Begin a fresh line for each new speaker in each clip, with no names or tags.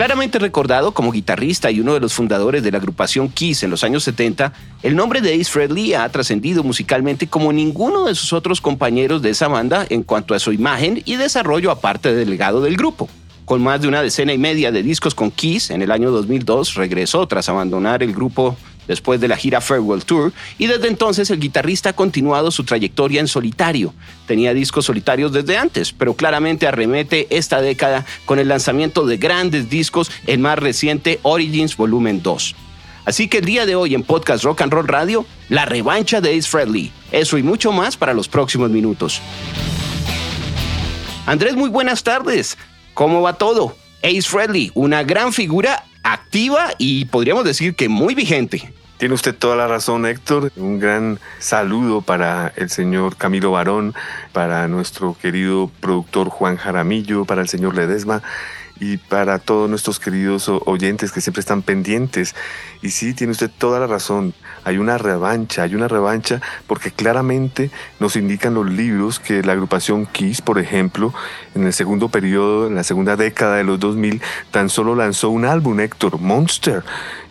Claramente recordado como guitarrista y uno de los fundadores de la agrupación Kiss en los años 70, el nombre de Ace Frehley ha trascendido musicalmente como ninguno de sus otros compañeros de esa banda en cuanto a su imagen y desarrollo aparte del legado del grupo. Con más de una decena y media de discos con Kiss, en el año 2002 regresó tras abandonar el grupo después de la gira Farewell Tour, y desde entonces el guitarrista ha continuado su trayectoria en solitario. Tenía discos solitarios desde antes, pero claramente arremete esta década con el lanzamiento de grandes discos, el más reciente Origins Volumen 2. Así que el día de hoy en Podcast Rock and Roll Radio, la revancha de Ace Frehley. Eso y mucho más para los próximos minutos. Andrés, muy buenas tardes. ¿Cómo va todo? Ace Frehley, una gran figura activa y podríamos decir que muy vigente.
Tiene usted toda la razón, Héctor. Un gran saludo para el señor Camilo Barón, para nuestro querido productor Juan Jaramillo, para el señor Ledesma y para todos nuestros queridos oyentes que siempre están pendientes. Y sí, tiene usted toda la razón. Hay una revancha, hay una revancha porque claramente nos indican los libros que la agrupación Kiss, por ejemplo, en el segundo periodo, en la segunda década de los 2000, tan solo lanzó un álbum, Héctor, Monster.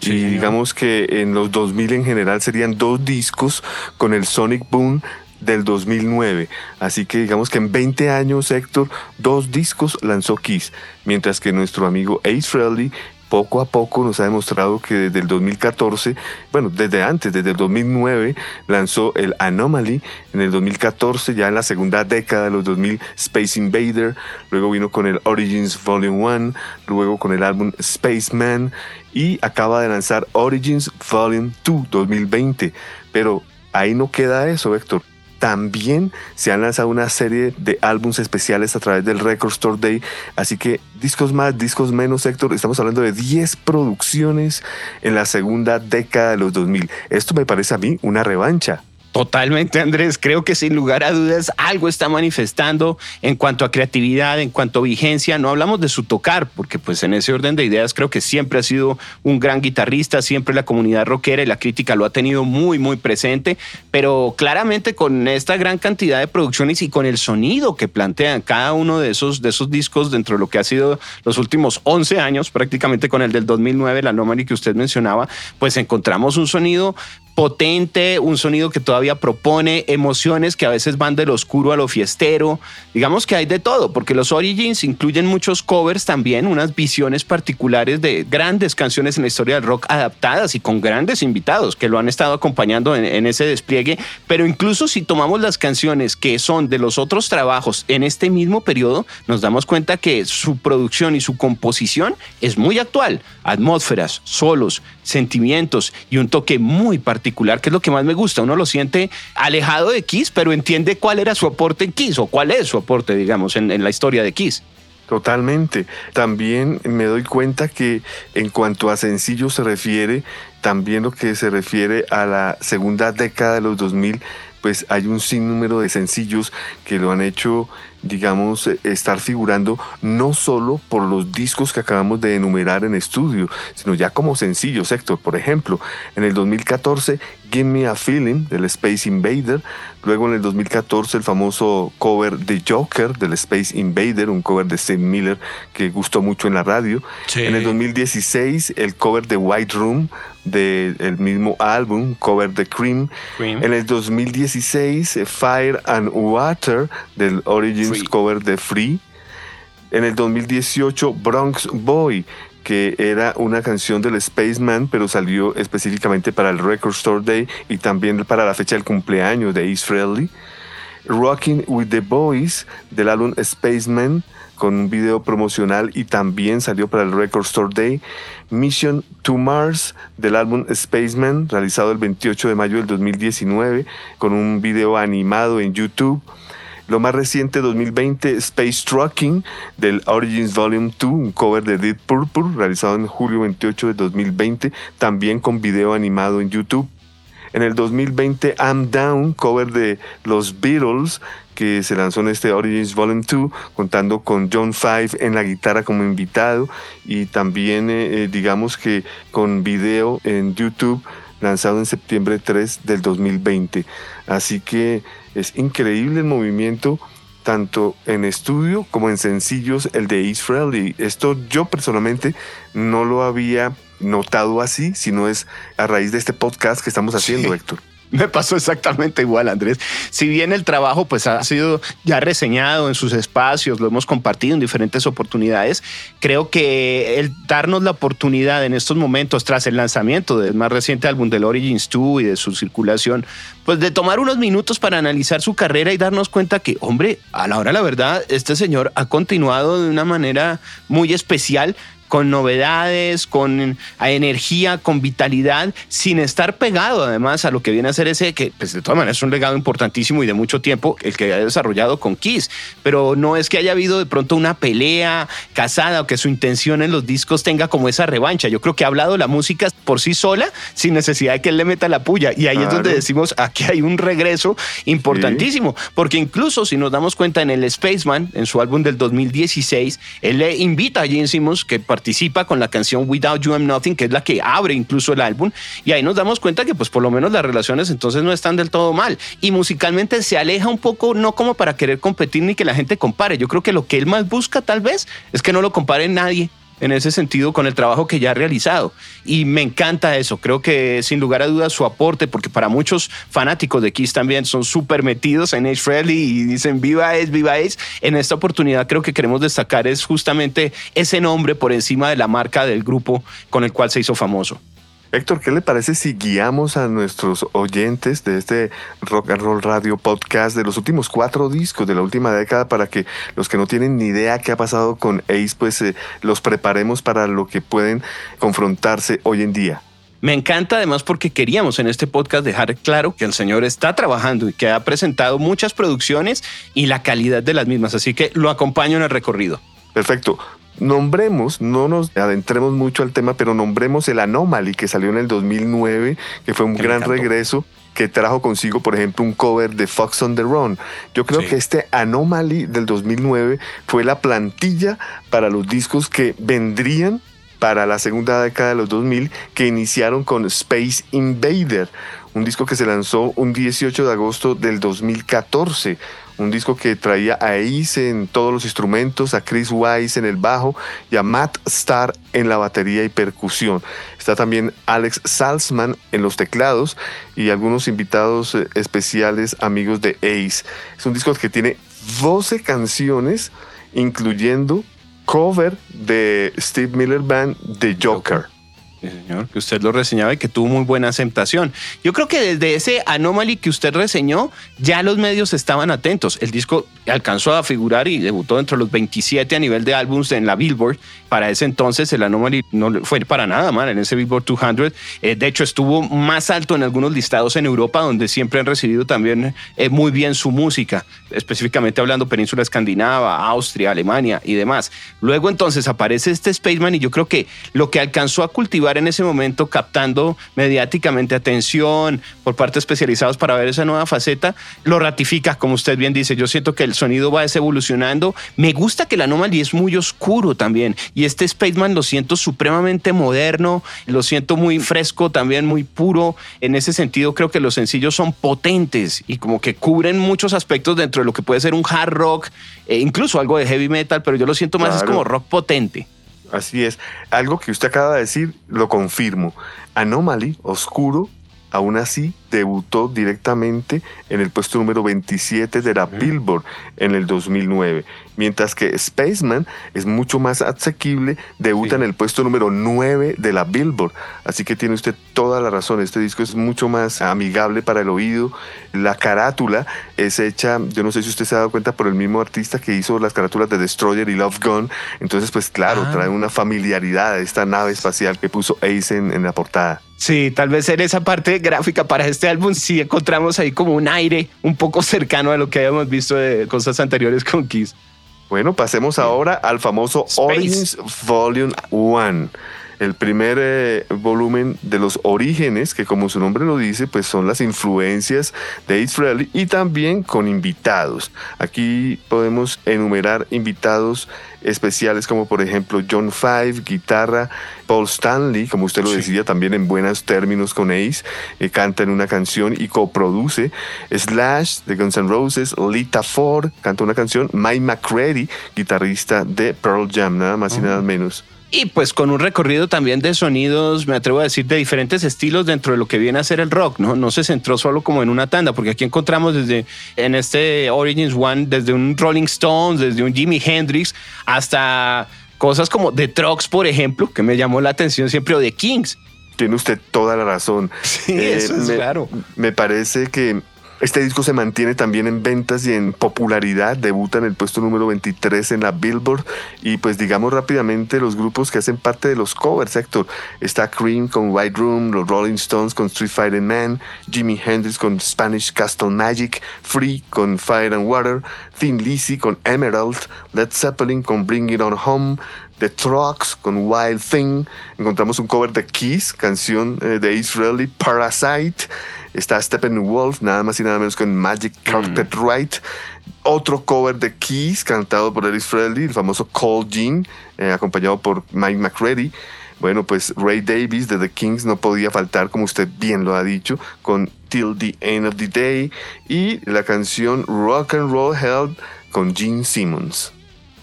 y digamos que en los 2000 en general serían dos discos con el Sonic Boom del 2009. Así que digamos que en 20 años, Héctor, dos discos lanzó Kiss, mientras que nuestro amigo Ace Frehley poco a poco nos ha demostrado que desde el 2014, bueno, desde antes, desde el 2009, lanzó el Anomaly, en el 2014, ya en la segunda década de los 2000, Space Invader, luego vino con el Origins Volume 1, luego con el álbum Spaceman y acaba de lanzar Origins Volume 2 2020. Pero ahí no queda eso, Héctor también se han lanzado una serie de álbumes especiales a través del Record Store Day. Así que discos más, discos menos, Héctor. Estamos hablando de 10 producciones en la segunda década de los 2000. Esto me parece a mí una revancha.
Totalmente, Andrés. Creo que sin lugar a dudas algo está manifestando en cuanto a creatividad, en cuanto a vigencia. No hablamos de su tocar, porque pues en ese orden de ideas creo que siempre ha sido un gran guitarrista, siempre la comunidad rockera y la crítica lo ha tenido muy, muy presente, pero claramente con esta gran cantidad de producciones y con el sonido que plantean cada uno de esos, de esos discos dentro de lo que ha sido los últimos 11 años, prácticamente con el del 2009, la Anomaly que usted mencionaba, pues encontramos un sonido potente, un sonido que todavía propone emociones que a veces van del oscuro a lo fiestero. Digamos que hay de todo, porque los Origins incluyen muchos covers también, unas visiones particulares de grandes canciones en la historia del rock adaptadas y con grandes invitados que lo han estado acompañando en, ese despliegue. Pero incluso si tomamos las canciones que son de los otros trabajos en este mismo periodo, nos damos cuenta que su producción y su composición es muy actual. Atmósferas, solos, sentimientos y un toque muy particular, que es lo que más me gusta. Uno lo siente alejado de Kiss, pero entiende cuál era su aporte en Kiss o cuál es su aporte, digamos, en, la historia de Kiss.
Totalmente. También me doy cuenta que en cuanto a sencillo se refiere, también lo que se refiere a la segunda década de los 2000, pues hay un sinnúmero de sencillos que lo han hecho digamos, eh, estar figurando no solo por los discos que acabamos de enumerar en estudio, sino ya como sencillos, Héctor. Por ejemplo, en el 2014, Give Me a Feeling del Space Invader. Luego en el 2014 el famoso cover de Joker del Space Invader, un cover de Steve Miller que gustó mucho en la radio. En el 2016 el cover de White Room del mismo álbum, cover de Cream. En el 2016 eh, Fire and Water del Origins cover de Free. En el 2018 Bronx Boy que era una canción del Spaceman, pero salió específicamente para el Record Store Day y también para la fecha del cumpleaños de Frehley. Rocking with the Boys del álbum Spaceman con un video promocional y también salió para el Record Store Day. Mission to Mars del álbum Spaceman realizado el 28 de mayo del 2019 con un video animado en YouTube. Lo más reciente, 2020, Space Trucking del Origins Volume 2, un cover de Deep Purple realizado en julio 28 de 2020, también con video animado en YouTube. En el 2020, I'm Down, cover de los Beatles, que se lanzó en este Origins Volume 2, contando con John Five en la guitarra como invitado y también, eh, eh, digamos que con video en YouTube lanzado en septiembre 3 del 2020. Así que es increíble el movimiento tanto en estudio como en sencillos el de Israel y esto yo personalmente no lo había notado así, sino es a raíz de este podcast que estamos haciendo, Héctor.
Me pasó exactamente igual, Andrés. Si bien el trabajo pues ha sido ya reseñado en sus espacios, lo hemos compartido en diferentes oportunidades, creo que el darnos la oportunidad en estos momentos tras el lanzamiento del más reciente álbum del Origins 2 y de su circulación, pues de tomar unos minutos para analizar su carrera y darnos cuenta que, hombre, a la hora la verdad, este señor ha continuado de una manera muy especial con novedades, con energía, con vitalidad, sin estar pegado además a lo que viene a ser ese, que pues de todas maneras es un legado importantísimo y de mucho tiempo, el que ha desarrollado con Kiss. Pero no es que haya habido de pronto una pelea casada o que su intención en los discos tenga como esa revancha. Yo creo que ha hablado la música por sí sola, sin necesidad de que él le meta la puya. Y ahí es donde decimos, aquí hay un regreso importantísimo, porque incluso si nos damos cuenta en el Spaceman, en su álbum del 2016, él le invita a Gene Simmons que participa con la canción Without You I'm Nothing, que es la que abre incluso el álbum, y ahí nos damos cuenta que pues por lo menos las relaciones entonces no están del todo mal. Y musicalmente se aleja un poco, no como para querer competir ni que la gente compare. Yo creo que lo que él más busca tal vez es que no lo compare nadie en ese sentido con el trabajo que ya ha realizado. Y me encanta eso. Creo que sin lugar a dudas su aporte, porque para muchos fanáticos de Kiss también son súper metidos en Ace Frehley y dicen viva Ace, viva Ace. En esta oportunidad creo que queremos destacar es justamente ese nombre por encima de la marca del grupo con el cual se hizo famoso.
Héctor, ¿qué le parece si guiamos a nuestros oyentes de este Rock and Roll Radio Podcast de los últimos cuatro discos de la última década para que los que no tienen ni idea qué ha pasado con Ace, pues eh, los preparemos para lo que pueden confrontarse hoy en día?
Me encanta además porque queríamos en este podcast dejar claro que el señor está trabajando y que ha presentado muchas producciones y la calidad de las mismas, así que lo acompaño en el recorrido.
Perfecto. Nombremos, no nos adentremos mucho al tema, pero nombremos el Anomaly que salió en el 2009, que fue un gran regreso que trajo consigo, por ejemplo, un cover de Fox on the Run. Yo creo que este Anomaly del 2009 fue la plantilla para los discos que vendrían para la segunda década de los 2000, que iniciaron con Space Invader, un disco que se lanzó un 18 de agosto del 2014 un disco que traía a Ace en todos los instrumentos, a Chris Wise en el bajo y a Matt Starr en la batería y percusión. Está también Alex Salzman en los teclados y algunos invitados eh, especiales amigos de Ace. Es un disco que tiene 12 canciones, incluyendo cover de Steve Miller Band de Joker
señor, que usted lo reseñaba y que tuvo muy buena aceptación. Yo creo que desde ese Anomaly que usted reseñó, ya los medios estaban atentos. El disco alcanzó a figurar y debutó entre los 27 a nivel de álbums en la Billboard. Para ese entonces el Anomaly no fue para nada mal en ese Billboard 200. Eh, de hecho, estuvo más alto en algunos listados en Europa, donde siempre han recibido también eh, muy bien su música, específicamente hablando península escandinava, Austria, Alemania y demás. Luego entonces aparece este Spaceman y yo creo que lo que alcanzó a cultivar en ese momento captando mediáticamente atención por parte especializados para ver esa nueva faceta, lo ratifica, como usted bien dice. Yo siento que el sonido va evolucionando. Me gusta que la Anomaly es muy oscuro también y este Spaceman lo siento supremamente moderno, lo siento muy fresco, también muy puro. En ese sentido creo que los sencillos son potentes y como que cubren muchos aspectos dentro de lo que puede ser un hard rock, e incluso algo de heavy metal, pero yo lo siento más es como rock potente.
Así es. Algo que usted acaba de decir, lo confirmo. Anomaly, oscuro, aún así debutó directamente en el puesto número 27 de la Billboard en el 2009, mientras que Spaceman es mucho más asequible, debuta en el puesto número 9 de la Billboard. Así que tiene usted toda la razón, este disco es mucho más amigable para el oído. La carátula es hecha, yo no sé si usted se ha dado cuenta, por el mismo artista que hizo las carátulas de Destroyer y Love Gun. Entonces, pues claro, ah. trae una familiaridad a esta nave espacial que puso Ace en la portada.
Sí, tal vez en esa parte gráfica para este álbum sí encontramos ahí como un aire un poco cercano a lo que habíamos visto de cosas anteriores con Kiss.
Bueno, pasemos ahora al famoso Origins Volume 1 el primer eh, volumen de los orígenes, que como su nombre lo dice, pues son las influencias de Israel y también con invitados. Aquí podemos enumerar invitados especiales como por ejemplo John Five, guitarra, Paul Stanley, como usted lo decía también en buenos términos con Ace, eh, canta en una canción y coproduce, Slash de Guns N' Roses, Lita Ford canta una canción, Mike McCready, guitarrista de Pearl Jam, nada más y nada menos.
Y pues con un recorrido también de sonidos, me atrevo a decir, de diferentes estilos dentro de lo que viene a ser el rock, ¿no? No se centró solo como en una tanda, porque aquí encontramos desde, en este Origins One, desde un Rolling Stones, desde un Jimi Hendrix, hasta cosas como The Trucks, por ejemplo, que me llamó la atención siempre, o The Kings.
Tiene usted toda la razón.
Sí, eso es
me,
claro.
Me parece que este disco se mantiene también en ventas y en popularidad, debuta en el puesto número 23 en la Billboard. Y pues digamos rápidamente los grupos que hacen parte de los covers, Héctor. Está Cream con White Room, los Rolling Stones con Street Fighter Man, Jimi Hendrix con Spanish Castle Magic, Free con Fire and Water, Thin Lizzy con Emerald, Led Zeppelin con Bring It On Home, The Trucks con Wild Thing, encontramos un cover de Kiss, canción eh, de Israeli, Parasite, Está Steppenwolf, nada más y nada menos con Magic Carpet mm. Ride. Otro cover de Keys, cantado por Ellis Presley, el famoso Call Jean, eh, acompañado por Mike McCready. Bueno, pues Ray Davis de The Kings no podía faltar, como usted bien lo ha dicho, con Till the End of the Day y la canción Rock and Roll Hell con Gene Simmons.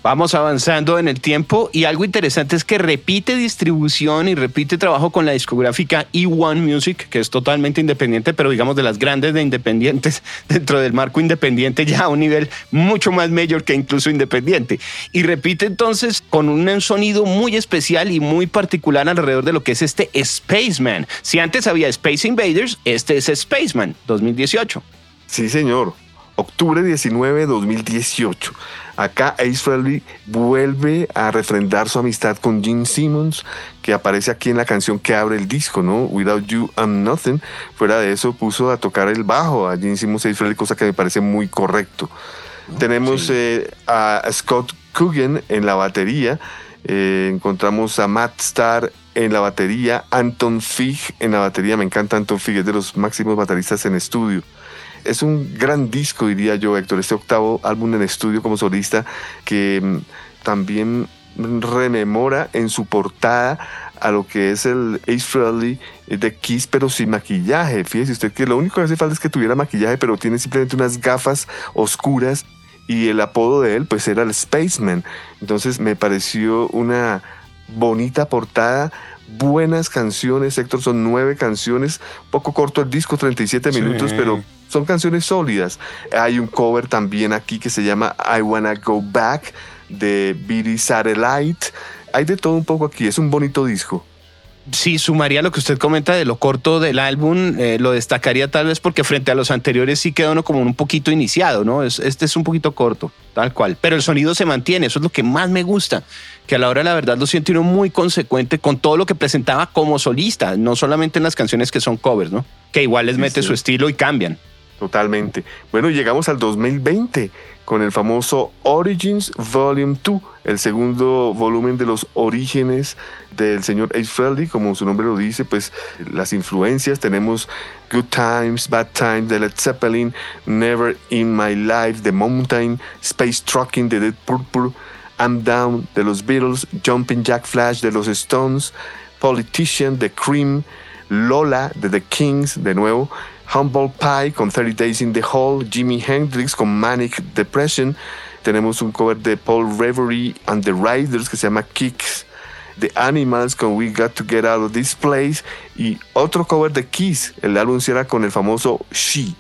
Vamos avanzando en el tiempo y algo interesante es que repite distribución y repite trabajo con la discográfica E1 Music, que es totalmente independiente, pero digamos de las grandes de independientes dentro del marco independiente ya a un nivel mucho más mayor que incluso independiente. Y repite entonces con un sonido muy especial y muy particular alrededor de lo que es este Spaceman. Si antes había Space Invaders, este es Spaceman 2018.
Sí, señor. Octubre 19, 2018. Acá Ace Frehley vuelve a refrendar su amistad con Gene Simmons, que aparece aquí en la canción que abre el disco, ¿no? Without You I'm Nothing. Fuera de eso puso a tocar el bajo a Gene Simmons Ace Frehley, cosa que me parece muy correcto. Tenemos eh, a Scott Coogan en la batería. Eh, encontramos a Matt Starr en la batería, Anton Fig en la batería. Me encanta Anton Fig, es de los máximos bateristas en estudio es un gran disco, diría yo, Héctor, este octavo álbum en estudio como solista que mm, también rememora en su portada a lo que es el Ace Frehley de Kiss, pero sin maquillaje. Fíjese usted que lo único que hace falta es que tuviera maquillaje, pero tiene simplemente unas gafas oscuras y el apodo de él pues era el Spaceman. Entonces me pareció una bonita portada, buenas canciones, Héctor, son nueve canciones, poco corto el disco, 37 minutos, pero son canciones sólidas. Hay un cover también aquí que se llama I Wanna Go Back de Beatty Satellite. Hay de todo un poco aquí, es un bonito disco.
Sí, sumaría lo que usted comenta de lo corto del álbum, eh, lo destacaría tal vez porque frente a los anteriores sí quedó uno como un poquito iniciado, ¿no? este es un poquito corto, tal cual, pero el sonido se mantiene, eso es lo que más me gusta, que a la hora de la verdad lo siento uno muy consecuente con todo lo que presentaba como solista, no solamente en las canciones que son covers, ¿no? Que igual les mete su estilo y cambian.
Totalmente. Bueno, llegamos al 2020 con el famoso Origins Volume 2, el segundo volumen de los orígenes del señor Ace Frehley, como su nombre lo dice, pues las influencias. Tenemos Good Times, Bad Times de Led Zeppelin, Never in My Life The Mountain, Space Trucking de Dead Purple, I'm Down de los Beatles, Jumping Jack Flash de los Stones, Politician de Cream, Lola de The Kings de nuevo, Humble Pie con 30 Days in the Hall, Jimi Hendrix con Manic Depression, tenemos un cover de Paul Reverie and the Riders que se llama Kicks, The Animals con We Got to Get Out of This Place. Y otro cover de Kiss, el álbum cierra con el famoso She.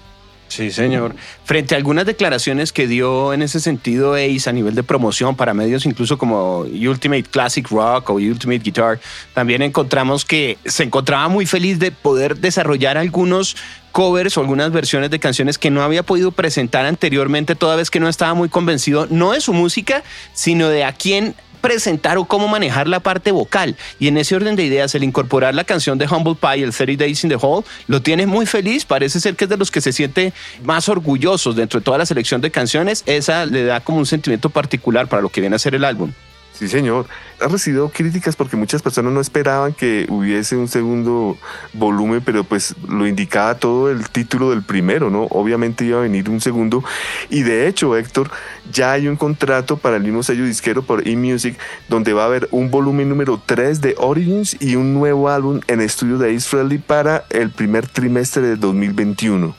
Sí, señor. Frente a algunas declaraciones que dio en ese sentido Ace a nivel de promoción para medios incluso como Ultimate Classic Rock o Ultimate Guitar, también encontramos que se encontraba muy feliz de poder desarrollar algunos covers o algunas versiones de canciones que no había podido presentar anteriormente, toda vez que no estaba muy convencido, no de su música, sino de a quién presentar o cómo manejar la parte vocal. Y en ese orden de ideas, el incorporar la canción de Humble Pie, el 30 Days in the Hall, lo tiene muy feliz. Parece ser que es de los que se siente más orgullosos dentro de toda la selección de canciones. Esa le da como un sentimiento particular para lo que viene a ser el álbum.
Sí, señor. Ha recibido críticas porque muchas personas no esperaban que hubiese un segundo volumen, pero pues lo indicaba todo el título del primero, ¿no? Obviamente iba a venir un segundo. Y de hecho, Héctor, ya hay un contrato para el mismo sello disquero por eMusic, donde va a haber un volumen número 3 de Origins y un nuevo álbum en estudio de Ace Frehley para el primer trimestre de 2021.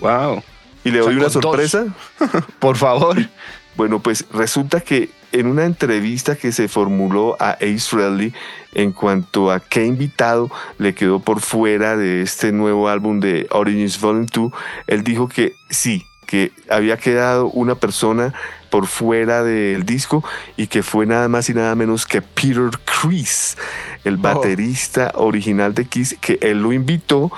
¡Wow!
¿Y le doy una sorpresa?
Por favor.
Bueno, pues resulta que en una entrevista que se formuló a Ace Frehley en cuanto a qué invitado le quedó por fuera de este nuevo álbum de Origins Volume 2, él dijo que sí, que había quedado una persona por fuera del disco y que fue nada más y nada menos que Peter Chris, el oh. baterista original de Kiss, que él lo invitó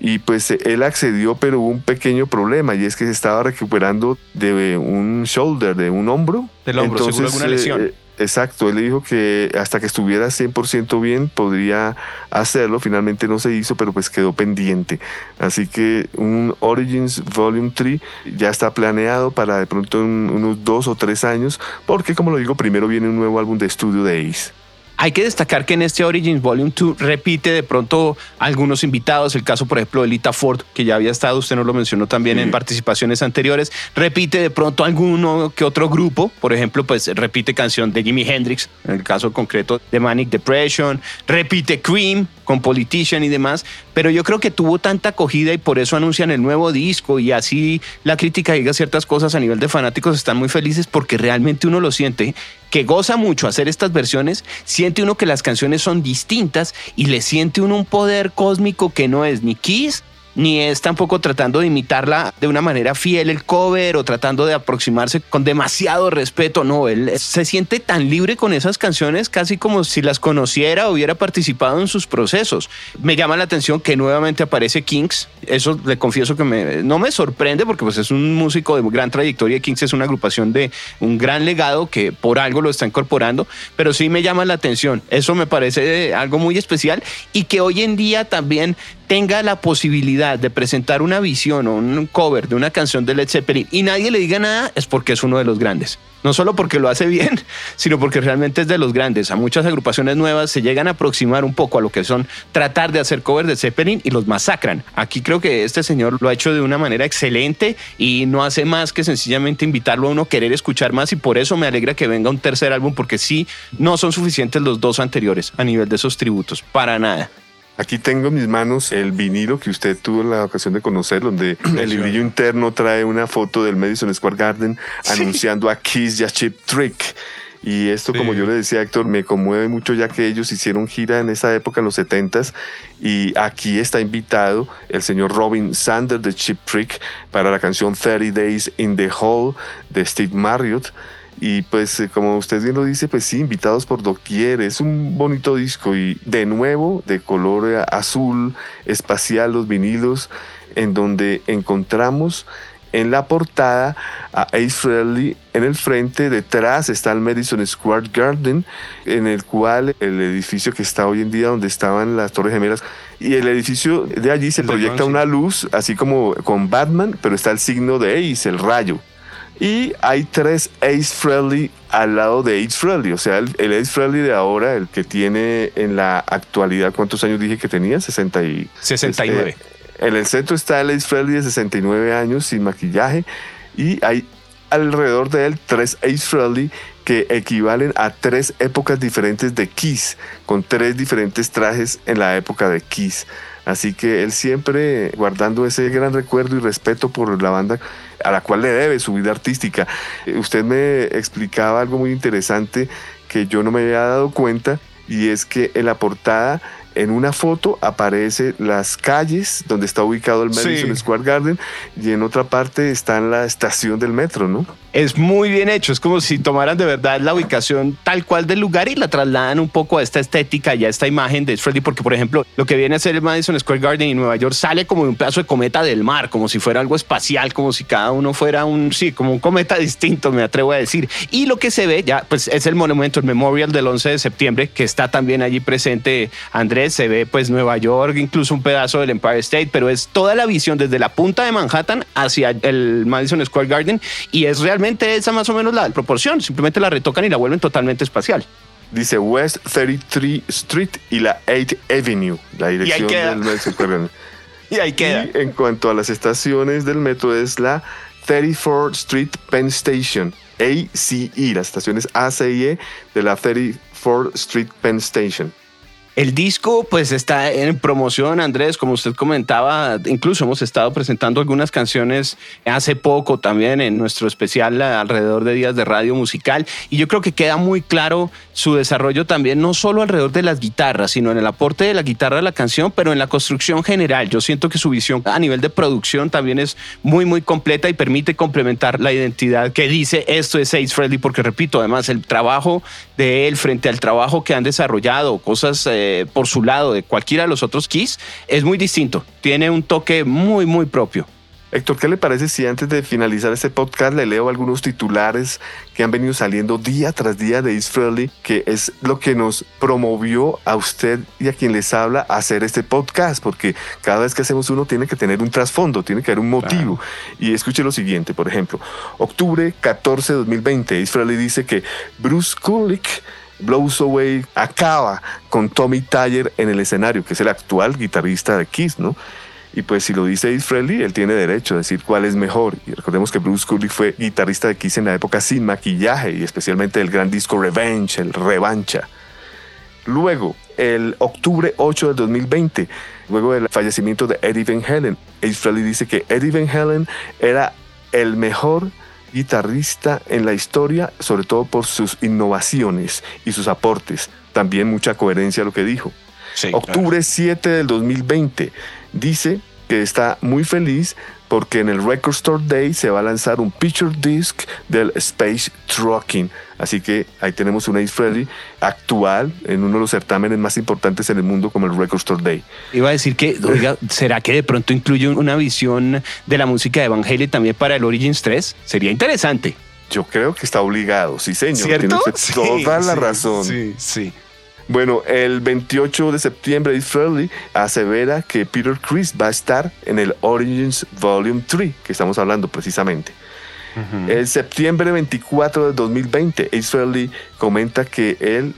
y pues él accedió, pero hubo un pequeño problema y es que se estaba recuperando de un shoulder, de un hombro.
Del hombro, Entonces, alguna lesión. Eh,
exacto, él le dijo que hasta que estuviera 100% bien podría hacerlo. Finalmente no se hizo, pero pues quedó pendiente. Así que un Origins Volume 3 ya está planeado para de pronto en unos dos o tres años, porque como lo digo, primero viene un nuevo álbum de estudio de Ace.
Hay que destacar que en este Origins Volume 2 repite de pronto algunos invitados, el caso por ejemplo de Lita Ford, que ya había estado, usted nos lo mencionó también en participaciones anteriores, repite de pronto alguno que otro grupo, por ejemplo, pues repite canción de Jimi Hendrix, en el caso concreto de Manic Depression, repite Cream con Politician y demás, pero yo creo que tuvo tanta acogida y por eso anuncian el nuevo disco y así la crítica diga ciertas cosas a nivel de fanáticos están muy felices porque realmente uno lo siente que goza mucho hacer estas versiones, siente uno que las canciones son distintas y le siente uno un poder cósmico que no es ni Kiss ni es tampoco tratando de imitarla de una manera fiel el cover o tratando de aproximarse con demasiado respeto. No, él se siente tan libre con esas canciones casi como si las conociera o hubiera participado en sus procesos. Me llama la atención que nuevamente aparece Kings. Eso le confieso que me, no me sorprende porque pues es un músico de gran trayectoria. Kings es una agrupación de un gran legado que por algo lo está incorporando, pero sí me llama la atención. Eso me parece algo muy especial y que hoy en día también tenga la posibilidad de presentar una visión o un cover de una canción de Led Zeppelin y nadie le diga nada, es porque es uno de los grandes. No solo porque lo hace bien, sino porque realmente es de los grandes. A muchas agrupaciones nuevas se llegan a aproximar un poco a lo que son tratar de hacer covers de Zeppelin y los masacran. Aquí creo que este señor lo ha hecho de una manera excelente y no hace más que sencillamente invitarlo a uno a querer escuchar más y por eso me alegra que venga un tercer álbum porque sí, no son suficientes los dos anteriores a nivel de esos tributos, para nada.
Aquí tengo en mis manos el vinilo que usted tuvo la ocasión de conocer, donde el librillo interno trae una foto del Madison Square Garden anunciando a Kiss y a Chip Trick. Y esto, como yo le decía, Héctor, me conmueve mucho ya que ellos hicieron gira en esa época, en los 70s, y aquí está invitado el señor Robin Sanders de Chip Trick para la canción 30 Days in the Hall de Steve Marriott. Y pues eh, como usted bien lo dice, pues sí, invitados por doquier, es un bonito disco y de nuevo de color azul espacial los vinilos en donde encontramos en la portada a Ace Frehley en el frente, detrás está el Madison Square Garden, en el cual el edificio que está hoy en día donde estaban las Torres Gemelas y el edificio de allí se proyecta una luz, así como con Batman, pero está el signo de Ace, el rayo. Y hay tres Ace Frehley al lado de Ace Frehley. O sea, el, Ace Frehley de ahora, el que tiene en la actualidad, ¿cuántos años dije que tenía? 60 y,
69.
Este, en el centro está el Ace Frehley de 69 años sin maquillaje. Y hay alrededor de él tres Ace Frehley que equivalen a tres épocas diferentes de Kiss, con tres diferentes trajes en la época de Kiss. Así que él siempre guardando ese gran recuerdo y respeto por la banda a la cual le debe su vida artística. Eh, usted me explicaba algo muy interesante que yo no me había dado cuenta y es que en la portada en una foto aparece las calles donde está ubicado el Madison Square Garden y en otra parte está en la estación del metro, ¿no?
Es muy bien hecho. Es como si tomaran de verdad la ubicación tal cual del lugar y la trasladan un poco a esta estética y a esta imagen de Freddy, porque por ejemplo, lo que viene a ser el Madison Square Garden en Nueva York sale como un pedazo de cometa del mar, como si fuera algo espacial, como si cada uno fuera un, sí, como un cometa distinto, me atrevo a decir. Y lo que se ve ya, pues es el monumento, el memorial del 11 de septiembre, que está también allí presente Andrés, se ve pues Nueva York, incluso un pedazo del Empire State, pero es toda la visión desde la punta de Manhattan hacia el Madison Square Garden y es realmente esa más o menos la proporción, simplemente la retocan y la vuelven totalmente espacial.
Dice West 33 Street y la 8 Avenue, la dirección del Garden.
y ahí queda.
Y en cuanto a las estaciones del metro es la 34th Street Penn Station, ACE, las estaciones A, C y E de la 34th Street Penn Station.
El disco pues está en promoción, Andrés, como usted comentaba, incluso hemos estado presentando algunas canciones hace poco también en nuestro especial alrededor de días de radio musical y yo creo que queda muy claro su desarrollo también no solo alrededor de las guitarras, sino en el aporte de la guitarra a la canción, pero en la construcción general. Yo siento que su visión a nivel de producción también es muy muy completa y permite complementar la identidad que dice esto es Ace Friendly porque repito, además el trabajo de él frente al trabajo que han desarrollado, cosas eh, por su lado de cualquiera de los otros keys es muy distinto. Tiene un toque muy, muy propio.
Héctor, ¿qué le parece si antes de finalizar este podcast le leo algunos titulares que han venido saliendo día tras día de East Friendly, que es lo que nos promovió a usted y a quien les habla a hacer este podcast? Porque cada vez que hacemos uno tiene que tener un trasfondo, tiene que haber un motivo. Y escuche lo siguiente, por ejemplo, octubre 14 de 2020, East Friendly dice que Bruce Kulick Blows Away acaba con Tommy Tyler en el escenario, que es el actual guitarrista de Kiss, ¿no? Y pues si lo dice Ace Frehley, él tiene derecho a decir cuál es mejor. Y recordemos que Bruce Kulick fue guitarrista de Kiss en la época sin maquillaje y especialmente el gran disco Revenge, el Revancha. Luego, el octubre 8 del 2020, luego del fallecimiento de Eddie Van Halen, Ace Frehley dice que Eddie Van Halen era el mejor guitarrista en la historia, sobre todo por sus innovaciones y sus aportes. También mucha coherencia a lo que dijo. Octubre 7 del 2020 dice que está muy feliz porque en el Record Store Day se va a lanzar un picture disc del Space Trucking. Así que ahí tenemos un Ace Frehley actual en uno de los certámenes más importantes en el mundo como el Record Store Day.
Iba a decir que, oiga, ¿será que de pronto incluye una visión de la música de Van Halen también para el Origins 3? Sería interesante.
Yo creo que está obligado, sí señor.
¿Cierto?
Tiene toda la razón.
Sí, sí.
Bueno, el 28 de septiembre, Ace Frehley asevera que Peter Chris va a estar en el Origins Volume 3, que estamos hablando precisamente. El septiembre 24 de 2020, Ace Frehley comenta que él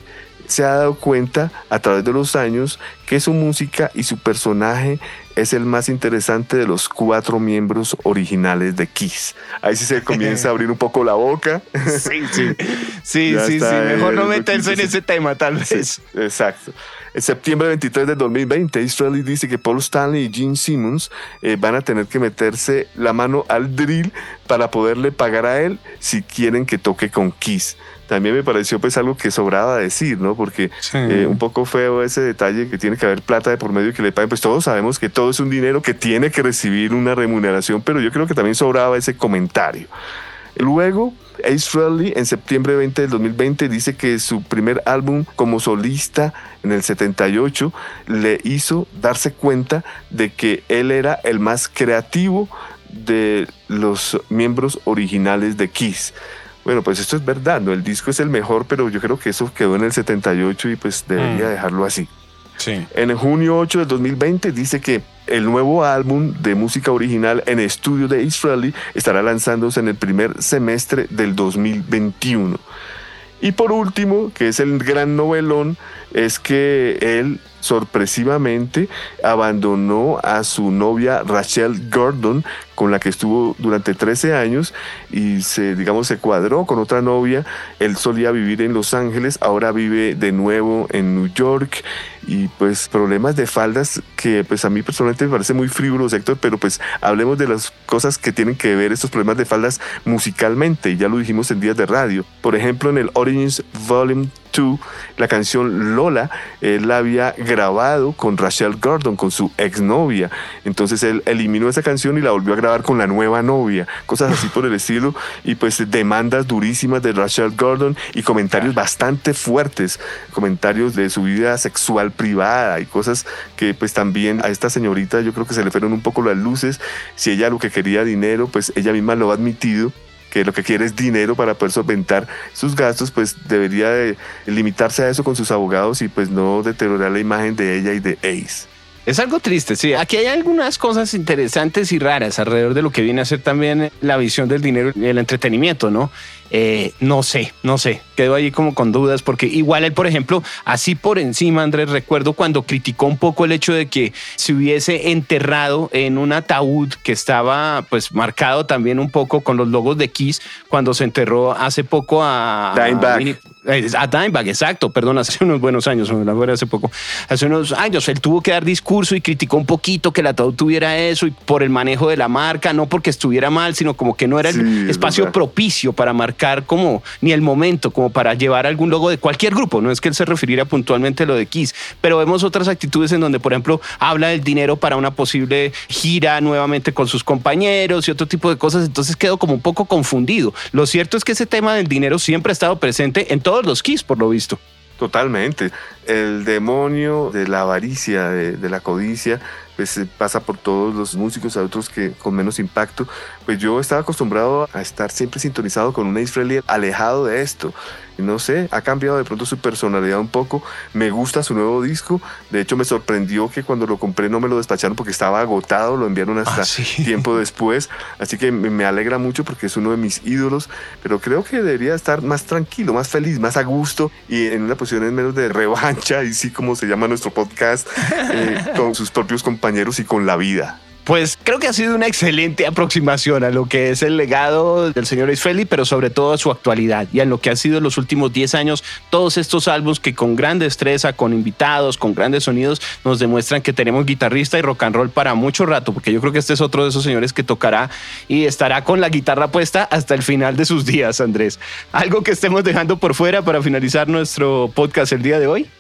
se ha dado cuenta a través de los años que su música y su personaje es el más interesante de los cuatro miembros originales de Kiss. Ahí sí se comienza a abrir un poco la boca.
Sí, sí. Sí, sí, sí. Mejor no meterse en ese tema, tal vez.
exacto. En septiembre 23 de 2020, Israeli dice que Paul Stanley y Gene Simmons eh, van a tener que meterse la mano al drill para poderle pagar a él si quieren que toque con Kiss también me pareció pues algo que sobraba decir, ¿no? Porque eh, un poco feo ese detalle que tiene que haber plata de por medio que le paguen, pues todos sabemos que todo es un dinero que tiene que recibir una remuneración, pero yo creo que también sobraba ese comentario. Luego, Ace Frehley en septiembre 20 del 2020 dice que su primer álbum como solista en el 78 le hizo darse cuenta de que él era el más creativo de los miembros originales de Kiss. Bueno, pues esto es verdad, ¿no? El disco es el mejor, pero yo creo que eso quedó en el 78 y pues debería mm. dejarlo así.
Sí.
En junio 8 del 2020 dice que el nuevo álbum de música original en estudio de Ace estará lanzándose en el primer semestre del 2021. Y por último, que es el gran novelón, es que él sorpresivamente abandonó a su novia Rachel Gordon, con la que estuvo durante 13 años y se, digamos, se cuadró con otra novia. Él solía vivir en Los Ángeles, ahora vive de nuevo en New York y pues problemas de faldas que pues a mí personalmente me parece muy frívolos, Héctor, pero pues hablemos de las cosas que tienen que ver estos problemas de faldas musicalmente ya lo dijimos en días de radio. Por ejemplo, en el Origins Volume 2, la canción Lola, él la había grabado con Rachel Gordon, con su exnovia. Entonces él eliminó esa canción y la volvió a grabar con la nueva novia, cosas así por el estilo. Y pues demandas durísimas de Rachel Gordon y comentarios bastante fuertes, comentarios de su vida sexual privada y cosas que pues también a esta señorita yo creo que se le fueron un poco las luces. Si ella lo que quería dinero, pues ella misma lo ha admitido que lo que quiere es dinero para poder solventar sus gastos, pues debería de limitarse a eso con sus abogados y pues no deteriorar la imagen de ella y de Ace.
Es algo triste, sí. Aquí hay algunas cosas interesantes y raras alrededor de lo que viene a ser también la visión del dinero y el entretenimiento, ¿no? Eh, no sé, no sé, quedo ahí como con dudas porque igual él, por ejemplo, así por encima, Andrés, recuerdo cuando criticó un poco el hecho de que se hubiese enterrado en un ataúd que estaba pues marcado también un poco con los logos de Kiss cuando se enterró hace poco a...
Dimebag.
A Dimebag, exacto, perdón, hace unos buenos años, hace poco, hace unos años, él tuvo que dar discurso y criticó un poquito que el ataúd tuviera eso y por el manejo de la marca, no porque estuviera mal, sino como que no era el espacio propicio para marcar como ni el momento como para llevar algún logo de cualquier grupo. No es que él se refiriera puntualmente a lo de Kiss, pero vemos otras actitudes en donde, por ejemplo, habla del dinero para una posible gira nuevamente con sus compañeros y otro tipo de cosas. Entonces quedo como un poco confundido. Lo cierto es que ese tema del dinero siempre ha estado presente en todos los Kiss, por lo visto.
Totalmente. El demonio de la avaricia, de, la codicia, pues pasa por todos los músicos, a otros que con menos impacto. Pues yo estaba acostumbrado a estar siempre sintonizado con un Frehley alejado de esto no sé, ha cambiado de pronto su personalidad un poco. Me gusta su nuevo disco. De hecho, me sorprendió que cuando lo compré no me lo despacharon porque estaba agotado. Lo enviaron hasta ah, tiempo después. Así que me alegra mucho porque es uno de mis ídolos. Pero creo que debería estar más tranquilo, más feliz, más a gusto y en una posición en menos de y sí como se llama nuestro podcast, eh, con sus propios compañeros y con la vida.
Pues creo que ha sido una excelente aproximación a lo que es el legado del señor Isfeli, pero sobre todo a su actualidad y a lo que ha sido los últimos 10 años, todos estos álbumes que con gran destreza, con invitados, con grandes sonidos, nos demuestran que tenemos guitarrista y rock and roll para mucho rato, porque yo creo que este es otro de esos señores que tocará y estará con la guitarra puesta hasta el final de sus días, Andrés. ¿Algo que estemos dejando por fuera para finalizar nuestro podcast el día de hoy?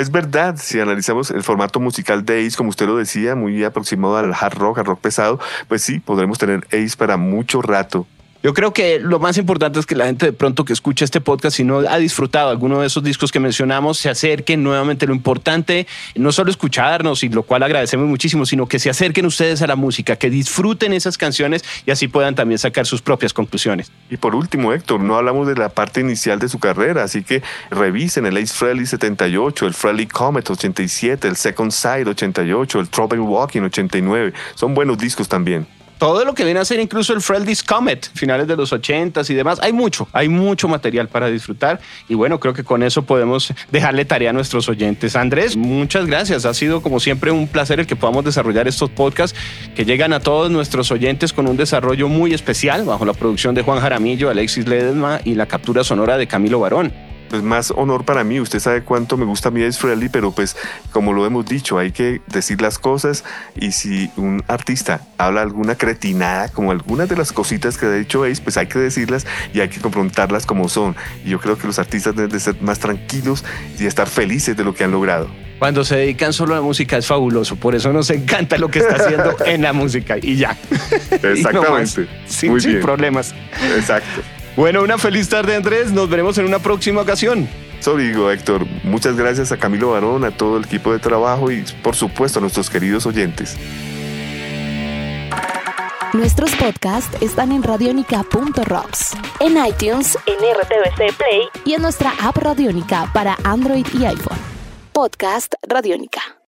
Es verdad, si analizamos el formato musical de Ace, como usted lo decía, muy aproximado al hard rock, al rock pesado, pues sí, podremos tener Ace para mucho rato.
Yo creo que lo más importante es que la gente de pronto que escucha este podcast, si no ha disfrutado alguno de esos discos que mencionamos, se acerquen nuevamente. Lo importante, no solo escucharnos, y lo cual agradecemos muchísimo, sino que se acerquen ustedes a la música, que disfruten esas canciones y así puedan también sacar sus propias conclusiones.
Y por último, Héctor, no hablamos de la parte inicial de su carrera, así que revisen el Ace Frehley 78, el Frehley Comet 87, el Second Side 88, el Trouble Walking 89. Son buenos discos también
todo lo que viene a ser incluso el Freldis Comet, finales de los 80s y demás. Hay mucho, hay mucho material para disfrutar. Y bueno, creo que con eso podemos dejarle tarea a nuestros oyentes. Andrés, muchas gracias. Ha sido como siempre un placer el que podamos desarrollar estos podcasts que llegan a todos nuestros oyentes con un desarrollo muy especial bajo la producción de Juan Jaramillo, Alexis Ledesma y la captura sonora de Camilo Barón
pues más honor para mí. Usted sabe cuánto me gusta a mí Ace Frehley, pero pues como lo hemos dicho, hay que decir las cosas y si un artista habla alguna cretinada, como algunas de las cositas que ha dicho Ace, pues hay que decirlas y hay que confrontarlas como son. Y yo creo que los artistas deben de ser más tranquilos y estar felices de lo que han logrado.
Cuando se dedican solo a la música es fabuloso, por eso nos encanta lo que está haciendo en la música y ya.
Exactamente.
sin problemas.
Exacto.
Bueno, una feliz tarde Andrés, nos veremos en una próxima ocasión.
Eso digo, Héctor. Muchas gracias a Camilo Barón, a todo el equipo de trabajo y por supuesto a nuestros queridos oyentes.
Nuestros podcasts están en radionica.rocks, en iTunes, en RTVC Play y en nuestra app Radionica para Android y iPhone. Podcast Radionica.